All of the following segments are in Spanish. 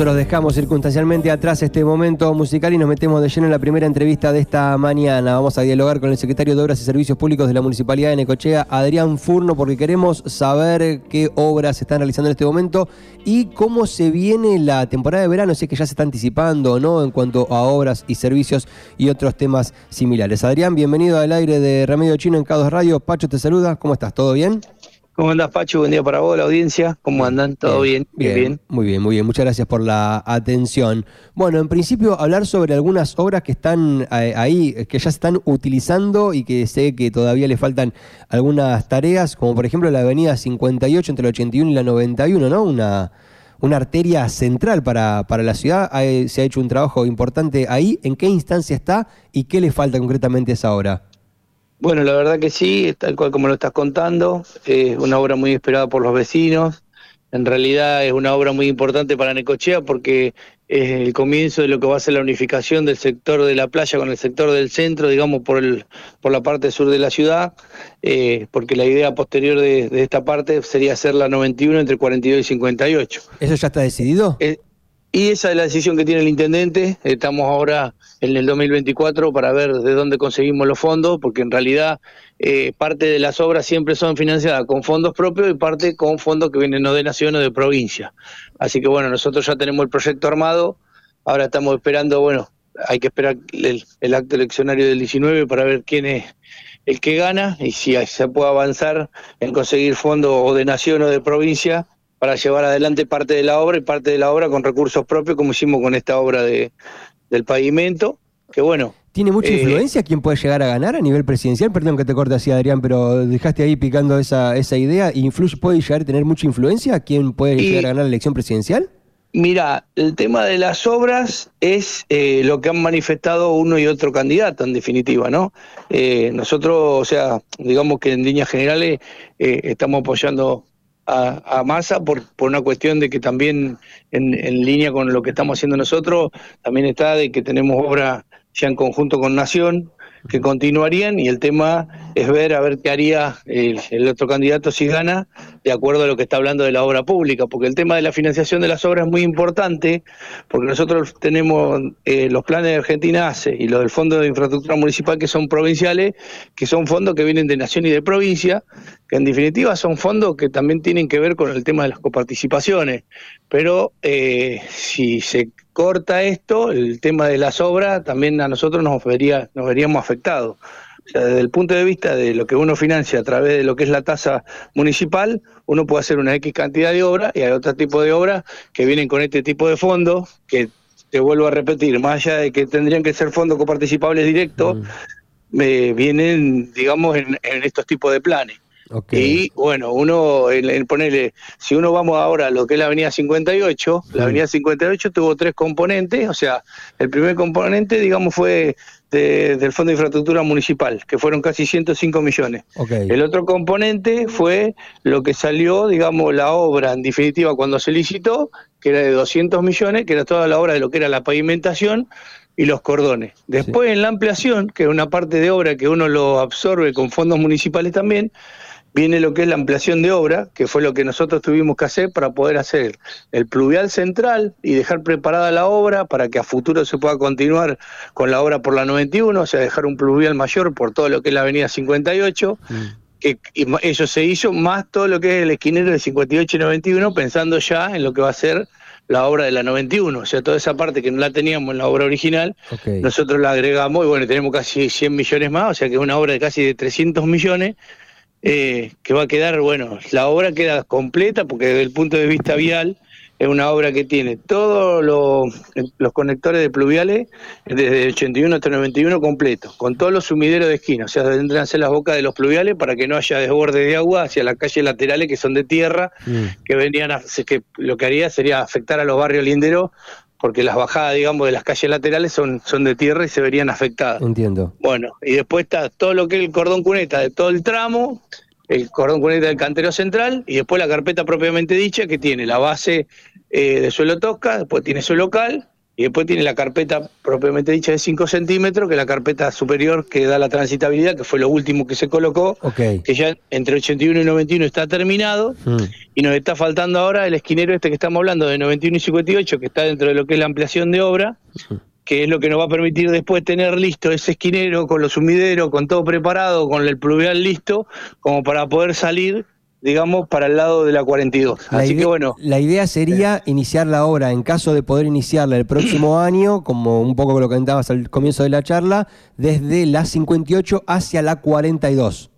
Nosotros dejamos circunstancialmente atrás este momento musical y nos metemos de lleno en la primera entrevista de esta mañana. Vamos a dialogar con el secretario de Obras y Servicios Públicos de la Municipalidad de Necochea, Adrián Furno, porque queremos saber qué obras se están realizando en este momento y cómo se viene la temporada de verano, si es que ya se está anticipando o no en cuanto a obras y servicios y otros temas similares. Adrián, bienvenido al aire de Remedio Chino en Cados Radio. Pacho te saluda, ¿cómo estás? ¿Todo bien? ¿Cómo andás, Pacho? Buen día para vos, la audiencia. ¿Cómo andan? ¿Todo bien? Bien, Muy bien, muy bien. Muchas gracias por la atención. Bueno, en principio, hablar sobre algunas obras que están eh, ahí, que ya se están utilizando y que sé que todavía le faltan algunas tareas, como por ejemplo la avenida 58 entre la 81 y la 91, ¿no? Una, una arteria central para, para la ciudad. Se ha hecho un trabajo importante ahí. ¿En qué instancia está y qué le falta concretamente a esa obra? Bueno, la verdad que sí, tal cual como lo estás contando, es una obra muy esperada por los vecinos. En realidad es una obra muy importante para Necochea porque es el comienzo de lo que va a ser la unificación del sector de la playa con el sector del centro, digamos, por, el, por la parte sur de la ciudad, eh, porque la idea posterior de, esta parte sería hacer la 91 entre 42 y 58. ¿Eso ya está decidido? Eh, y esa es la decisión que tiene el intendente. Estamos ahora en el 2024 para ver de dónde conseguimos los fondos, porque en realidad eh, parte de las obras siempre son financiadas con fondos propios y parte con fondos que vienen no de nación o de provincia. Así que bueno, nosotros ya tenemos el proyecto armado. Ahora estamos esperando, bueno, hay que esperar el, el acto eleccionario del 19 para ver quién es el que gana y si se puede avanzar en conseguir fondos o de nación o de provincia para llevar adelante parte de la obra y parte de la obra con recursos propios, como hicimos con esta obra de, del pavimento, que bueno. ¿Tiene mucha eh, influencia quién puede llegar a ganar a nivel presidencial? Perdón que te corte así, Adrián, pero dejaste ahí picando esa, esa idea. ¿Influye, ¿Puede llegar a tener mucha influencia quién puede llegar a ganar la elección presidencial? Mira, el tema de las obras es eh, lo que han manifestado uno y otro candidato, en definitiva, ¿no? Eh, nosotros, o sea, digamos que en líneas generales estamos apoyando a, Massa por, por una cuestión de que también en, en, línea con lo que estamos haciendo nosotros, también está de que tenemos obra ya en conjunto con Nación, que continuarían y el tema es ver a ver qué haría el, otro candidato si gana de acuerdo a lo que está hablando de la obra pública, porque el tema de la financiación de las obras es muy importante, porque nosotros tenemos eh, los planes de Argentina y los del Fondo de Infraestructura Municipal que son provinciales, que son fondos que vienen de nación y de provincia, que en definitiva son fondos que también tienen que ver con el tema de las coparticipaciones, pero eh, si se corta esto, el tema de las obras también a nosotros nos, vería, nos veríamos afectados. Sea, desde el punto de vista de lo que uno financia a través de lo que es la tasa municipal, uno puede hacer una X cantidad de obras y hay otro tipo de obras que vienen con este tipo de fondos, que te vuelvo a repetir, más allá de que tendrían que ser fondos coparticipables directos, mm. eh, vienen, digamos, en estos tipos de planes. Y bueno, uno, en, ponerle, si uno vamos ahora a lo que es la Avenida 58, la Avenida 58 tuvo tres componentes, o sea, el primer componente, digamos, fue del Fondo de Infraestructura Municipal, que fueron casi 105 millones. El otro componente fue lo que salió, digamos, la obra, en definitiva, cuando se licitó, que era de 200 millones, que era toda la obra de lo que era la pavimentación, y los cordones. Después en la ampliación, que es una parte de obra que uno lo absorbe con fondos municipales también, viene lo que es la ampliación de obra, que fue lo que nosotros tuvimos que hacer para poder hacer el pluvial central y dejar preparada la obra para que a futuro se pueda continuar con la obra por la 91, o sea, dejar un pluvial mayor por todo lo que es la avenida 58. Mm. Que eso se hizo más todo lo que es el esquinero de 58 y 91, pensando ya en lo que va a ser la obra de la 91, o sea, toda esa parte que no la teníamos en la obra original, nosotros la agregamos y bueno, tenemos casi 100 millones más, o sea que es una obra de casi de 300 millones eh, que va a quedar, bueno, la obra queda completa porque desde el punto de vista vial es una obra que tiene todos los conectores de pluviales desde el 81 hasta el 91 completo, con todos los sumideros de esquina, o sea, tendrán las bocas de los pluviales para que no haya desborde de agua hacia las calles laterales que son de tierra, mm. que venían a, que lo que haría sería afectar a los barrios linderos porque las bajadas, digamos, de las calles laterales son, son de tierra y se verían afectadas. Entiendo. Bueno, y después está todo lo que es el cordón cuneta de todo el tramo, el cordón cuneta del cantero central, y después la carpeta propiamente dicha que tiene la base eh, de suelo tosca, después tiene su local, y después tiene la carpeta propiamente dicha de 5 centímetros, que es la carpeta superior que da la transitabilidad, que fue lo último que se colocó, que ya entre 81 y 91 está terminado, mm. y nos está faltando ahora el esquinero este que estamos hablando de 91 y 58, que está dentro de lo que es la ampliación de obra, mm. que es lo que nos va a permitir después tener listo ese esquinero con los sumideros, con todo preparado, con el pluvial listo, como para poder salir digamos, para el lado de la 42. Así que bueno. La idea sería iniciar la obra, en caso de poder iniciarla el próximo año, como un poco lo que comentabas al comienzo de la charla, desde la 58 hacia la 42.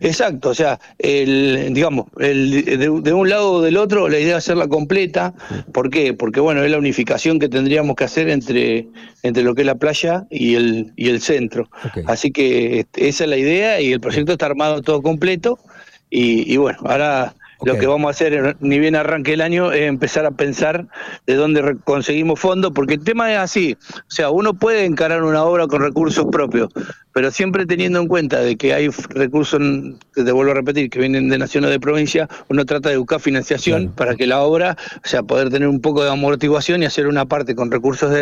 Exacto, o sea, el, digamos, el, de, un lado o del otro, la idea es hacerla completa. ¿Por qué? Porque, bueno, es la unificación que tendríamos que hacer entre, entre lo que es la playa y el, y el centro. Así que este, esa es la idea y el proyecto está armado todo completo. Y, bueno, ahora lo que vamos a hacer, ni bien arranque el año, es empezar a pensar de dónde conseguimos fondos, porque el tema es así, o sea, uno puede encarar una obra con recursos propios, pero siempre teniendo en cuenta de que hay recursos, te vuelvo a repetir, que vienen de nación o de provincia, uno trata de buscar financiación para que la obra, o sea, poder tener un poco de amortiguación y hacer una parte con recursos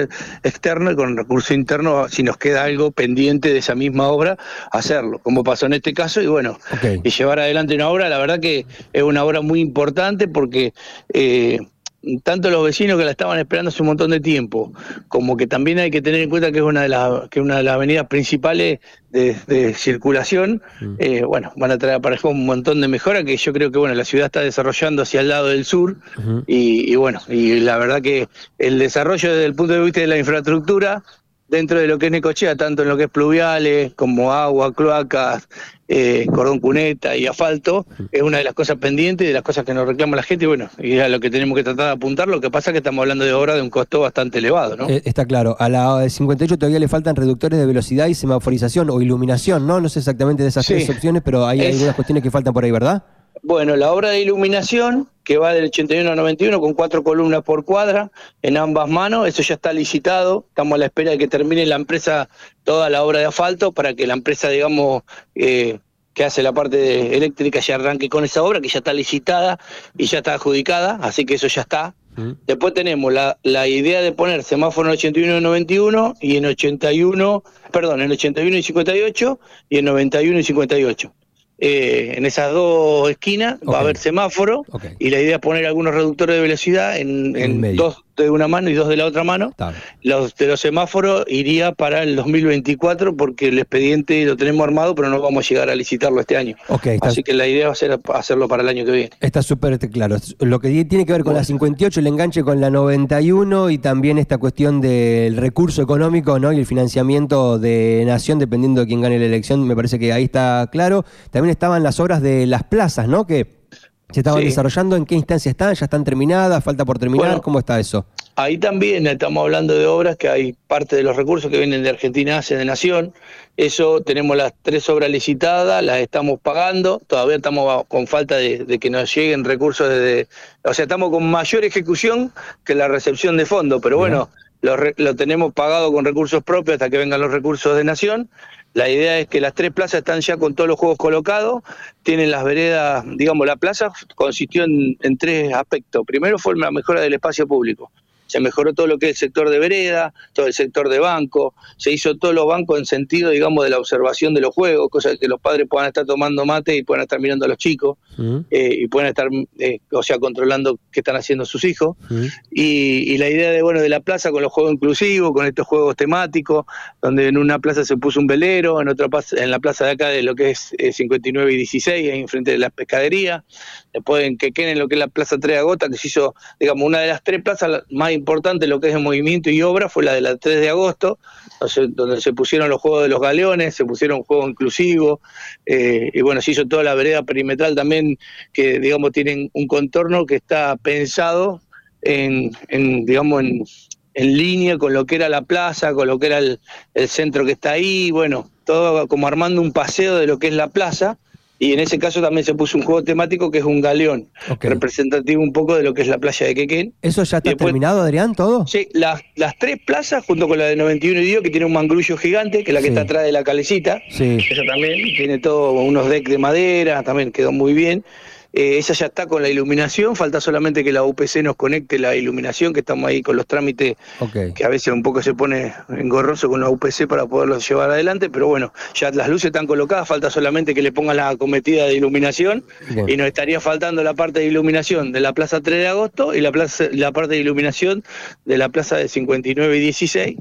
externos y con recursos internos, si nos queda algo pendiente de esa misma obra, hacerlo, como pasó en este caso, y bueno, y llevar adelante una obra, la verdad que es una obra muy importante porque... Eh, tanto los vecinos que la estaban esperando hace un montón de tiempo, como que también hay que tener en cuenta que es una de las, que una de las avenidas principales de, circulación, mm. eh, bueno, van a traer aparejo un montón de mejora que yo creo que bueno, la ciudad está desarrollando hacia el lado del sur y, y, bueno, y la verdad que el desarrollo desde el punto de vista de la infraestructura dentro de lo que es Necochea, tanto en lo que es pluviales como agua, cloacas, eh, cordón cuneta y asfalto, es una de las cosas pendientes de las cosas que nos reclama la gente y bueno, y es a lo que tenemos que tratar de apuntar, lo que pasa es que estamos hablando de obra de un costo bastante elevado, ¿no? Eh, está claro, a la 58 todavía le faltan reductores de velocidad y semaforización o iluminación, ¿no? No sé exactamente de esas tres opciones, pero hay algunas cuestiones que faltan por ahí, ¿verdad? Bueno, la obra de iluminación, que va del 81 al 91 con cuatro columnas por cuadra en ambas manos, eso ya está licitado, estamos a la espera de que termine la empresa toda la obra de asfalto para que la empresa, digamos, eh, que hace la parte eléctrica ya arranque con esa obra, que ya está licitada y ya está adjudicada, así que eso ya está. Mm. Después tenemos la, la, idea de poner semáforo en 81 y 91 y en 81, perdón, en 81 y 58 y en 91 y 58. Eh, en esas dos esquinas va a haber semáforo y la idea es poner algunos reductores de velocidad en, dos de una mano y dos de la otra mano. Los de los semáforos iría para el 2024 porque el expediente lo tenemos armado, pero no vamos a llegar a licitarlo este año. Así que la idea va a ser hacerlo para el año que viene. Está súper claro. Lo que tiene que ver con la 58, el enganche con la 91 y también esta cuestión del recurso económico ¿no? y el financiamiento de Nación, dependiendo de quién gane la elección, me parece que ahí está claro. También estaban las obras de las plazas, ¿no? Que ¿Se estaban desarrollando? ¿En qué instancia están? ¿Ya están terminadas? ¿Falta por terminar? ¿Cómo está eso? Ahí también estamos hablando de obras que hay parte de los recursos que vienen de Argentina hacia de Nación. Eso tenemos las tres obras licitadas, las estamos pagando. Todavía estamos con falta de, que nos lleguen recursos desde. O sea, estamos con mayor ejecución que la recepción de fondos, pero bueno, lo, lo tenemos pagado con recursos propios hasta que vengan los recursos de Nación. La idea es que las tres plazas están ya con todos los juegos colocados, tienen las veredas, digamos, la plaza consistió en, en tres aspectos. Primero fue la mejora del espacio público se mejoró todo lo que es el sector de vereda, todo el sector de banco, se hizo todos los bancos en sentido, digamos, de la observación de los juegos, cosa que los padres puedan estar tomando mate y puedan estar mirando a los chicos eh, y puedan estar, eh, o sea, controlando qué están haciendo sus hijos. Mm. Y, la idea de, bueno, de la plaza con los juegos inclusivos, con estos juegos temáticos, donde en una plaza se puso un velero, en otra plaza, en la plaza de acá de lo que es 59 eh, y 16, ahí enfrente de la pescadería, después en Quequén, en lo que es la plaza 3 de que se hizo, digamos, una de las tres plazas más importante lo que es el movimiento y obra fue la de la 3 de agosto, donde se pusieron los juegos de los galeones, se pusieron juegos inclusivos, eh, y bueno, se hizo toda la vereda perimetral también, que digamos tienen un contorno que está pensado en, digamos, en, en, línea con lo que era la plaza, con lo que era el centro que está ahí, bueno, todo como armando un paseo de lo que es la plaza y en ese caso también se puso un juego temático que es un galeón, representativo un poco de lo que es la playa de Quequén. ¿Eso ya está terminado, Adrián, todo? Sí, las, las tres plazas, junto con la de 91 y Dio, que tiene un mangrullo gigante, que es la que está atrás de la calecita. Sí. Eso también, tiene todo unos decks de madera, también quedó muy bien. Eh, esa ya está con la iluminación, falta solamente que la UPC nos conecte la iluminación, que estamos ahí con los trámites, que a veces un poco se pone engorroso con la UPC para poderlo llevar adelante, pero bueno, ya las luces están colocadas, falta solamente que le pongan la cometida de iluminación y nos estaría faltando la parte de iluminación de la Plaza 3 de agosto y la, plaza, la parte de iluminación de la Plaza de 59 y 16,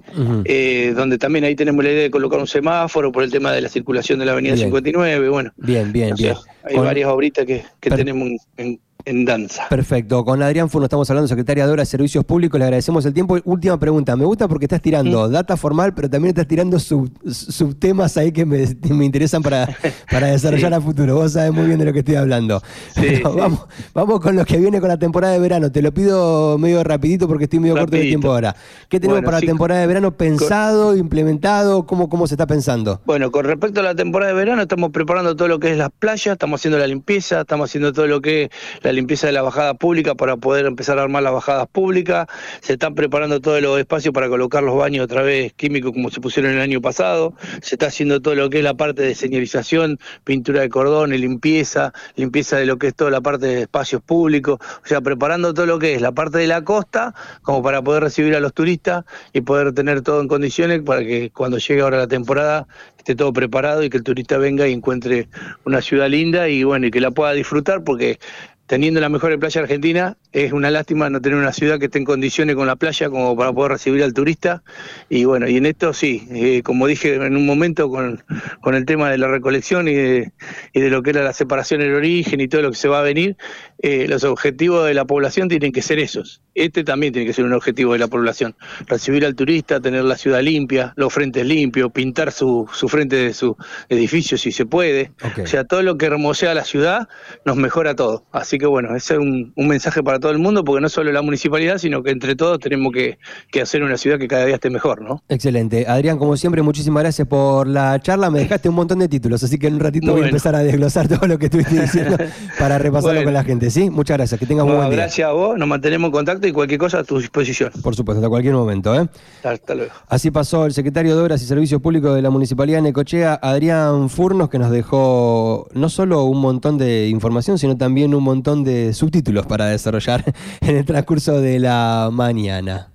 eh, donde también ahí tenemos la idea de colocar un semáforo por el tema de la circulación de la Avenida 59, bueno. Bien, bien, bien. Hay varias obritas que, tenemos en, danza. Perfecto. Con Adrián Furno estamos hablando, secretaria de Obras y Servicios Públicos. Le agradecemos el tiempo. Última pregunta. Me gusta porque estás tirando data formal, pero también estás tirando subtemas ahí que me, interesan para, para desarrollar a futuro. Vos sabés muy bien de lo que estoy hablando. Vamos, vamos con lo que viene con la temporada de verano. Te lo pido medio rapidito porque estoy medio corto de tiempo ahora. ¿Qué tenemos para la temporada de verano pensado, implementado? ¿Cómo, ¿Cómo se está pensando? Bueno, con respecto a la temporada de verano, estamos preparando todo lo que es las playas, estamos haciendo la limpieza, estamos haciendo todo lo que es la limpieza de la bajada pública para poder empezar a armar las bajadas públicas, se están preparando todos los espacios para colocar los baños otra vez químicos como se pusieron el año pasado, se está haciendo todo lo que es la parte de señalización, pintura de cordón, limpieza, limpieza de lo que es toda la parte de espacios públicos, o sea, preparando todo lo que es la parte de la costa como para poder recibir a los turistas y poder tener todo en condiciones para que cuando llegue ahora la temporada esté todo preparado y que el turista venga y encuentre una ciudad linda y bueno, y que la pueda disfrutar porque teniendo la mejor playa argentina, es una lástima no tener una ciudad que esté en condiciones con la playa como para poder recibir al turista. Y bueno, y en esto sí, eh, como dije en un momento con, con el tema de la recolección y de, y de, lo que era la separación del origen y todo lo que se va a venir, eh, los objetivos de la población tienen que ser esos. Este también tiene que ser un objetivo de la población. Recibir al turista, tener la ciudad limpia, los frentes limpios, pintar su, su frente de su edificio si se puede. O sea, todo lo que hermosea la ciudad nos mejora todo. Así que bueno, ese es un, mensaje para todo el mundo, porque no solo la municipalidad, sino que entre todos tenemos que, hacer una ciudad que cada día esté mejor, ¿no? Excelente. Adrián, como siempre, muchísimas gracias por la charla. Me dejaste un montón de títulos, así que en un ratito voy a empezar a desglosar todo lo que estuviste diciendo para repasarlo con la gente, ¿sí? Muchas gracias, que tengas un buen día. Gracias a vos, nos mantenemos en contacto y cualquier cosa a tu disposición. Por supuesto, hasta cualquier momento, ¿eh? Hasta luego. Así pasó el secretario de Obras y Servicios Públicos de la Municipalidad de Necochea, Adrián Furnos, que nos dejó no solo un montón de información, sino también un montón de subtítulos para en el transcurso de la mañana.